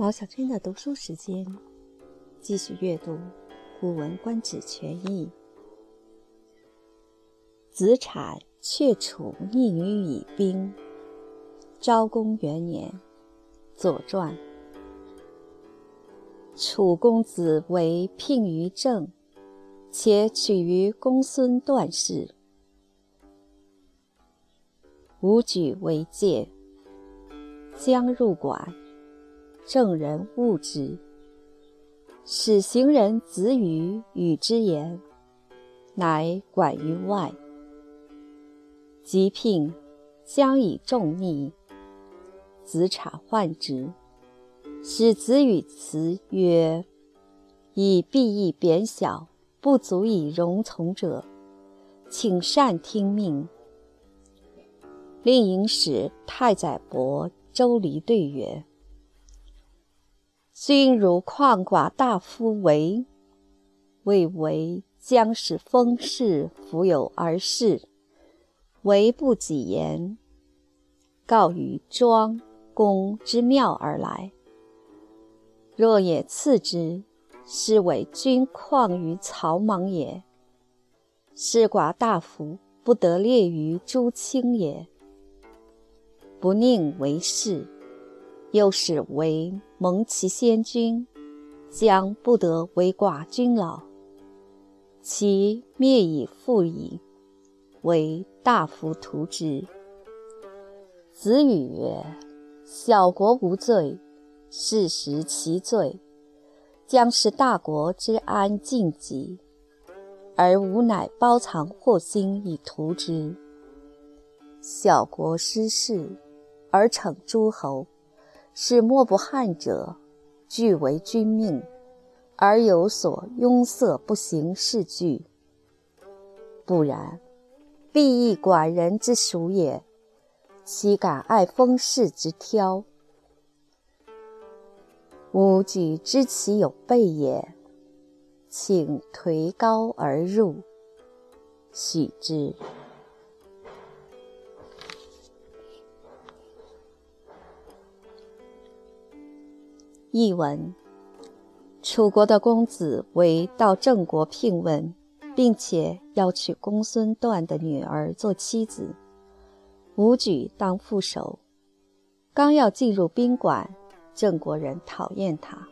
毛小娟的读书时间，继续阅读《古文观止全译》。子产却楚逆女以兵。昭公元年，《左传》。楚公子为聘于郑，且取于公孙段氏。武举为戒，将入馆。正人恶之，使行人子语与之言，乃管于外。及聘，将以重逆。子产患之，使子语辞曰：“以必义贬小，不足以容从者，请善听命。”令尹使太宰伯周离对曰。君如旷寡大夫为，未为将使封事弗有而事，为不己言，告于庄公之庙而来。若也赐之，是为君旷于曹莽也。是寡大夫不得列于诸卿也，不宁为事。又使为蒙其先君，将不得为寡君老。其灭以复矣，为大夫图之。子语曰：“小国无罪，是实其罪，将使大国之安尽极，而吾乃包藏祸心以图之。小国失势，而逞诸侯。”使莫不汉者，俱为君命，而有所拥塞不行事惧。不然，必亦寡人之属也。岂敢爱封事之挑？吾举知其有备也，请颓高而入，许之。译文：楚国的公子为到郑国聘问，并且要娶公孙段的女儿做妻子。武举当副手，刚要进入宾馆，郑国人讨厌他，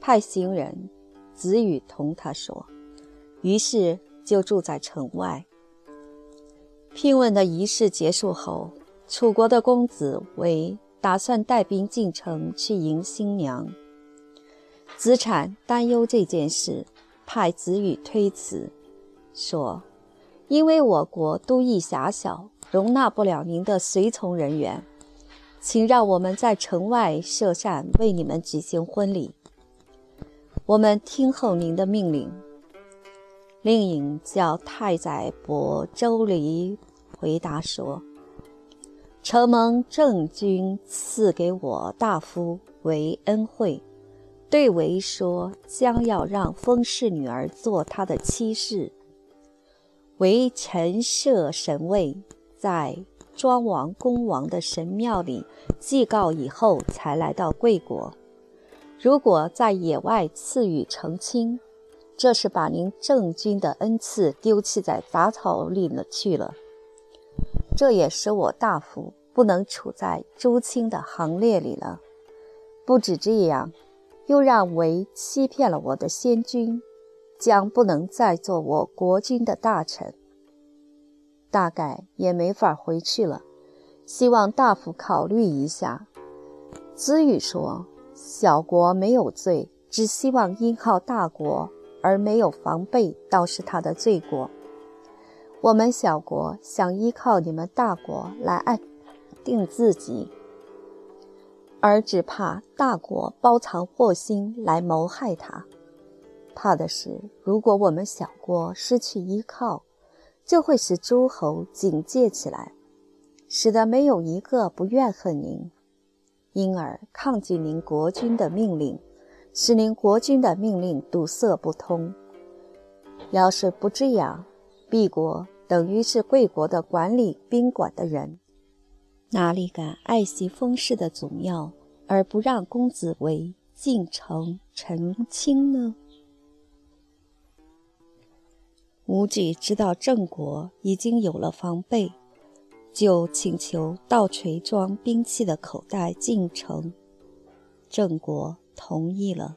派行人子羽同他说，于是就住在城外。聘问的仪式结束后，楚国的公子为。打算带兵进城去迎新娘。子产担忧这件事，派子羽推辞，说：“因为我国都邑狭小，容纳不了您的随从人员，请让我们在城外设膳为你们举行婚礼。我们听候您的命令。”令尹叫太宰伯周离回答说。承蒙郑君赐给我大夫为恩惠，对为说将要让封氏女儿做他的妻室。为陈设神位，在庄王、公王的神庙里祭告以后，才来到贵国。如果在野外赐予成亲，这是把您郑君的恩赐丢弃在杂草里了去了。这也使我大夫不能处在诸卿的行列里了。不止这样，又让为欺骗了我的先君，将不能再做我国君的大臣。大概也没法回去了。希望大夫考虑一下。子羽说：“小国没有罪，只希望依靠大国而没有防备，倒是他的罪过。”我们小国想依靠你们大国来安定自己，而只怕大国包藏祸心来谋害他。怕的是，如果我们小国失去依靠，就会使诸侯警戒起来，使得没有一个不怨恨您，因而抗拒您国君的命令，使您国君的命令堵塞不通。要是不这样，敝国。等于是贵国的管理宾馆的人，哪里敢爱惜封氏的祖庙，而不让公子为进城成亲呢？武举知道郑国已经有了防备，就请求倒锤装兵器的口袋进城。郑国同意了。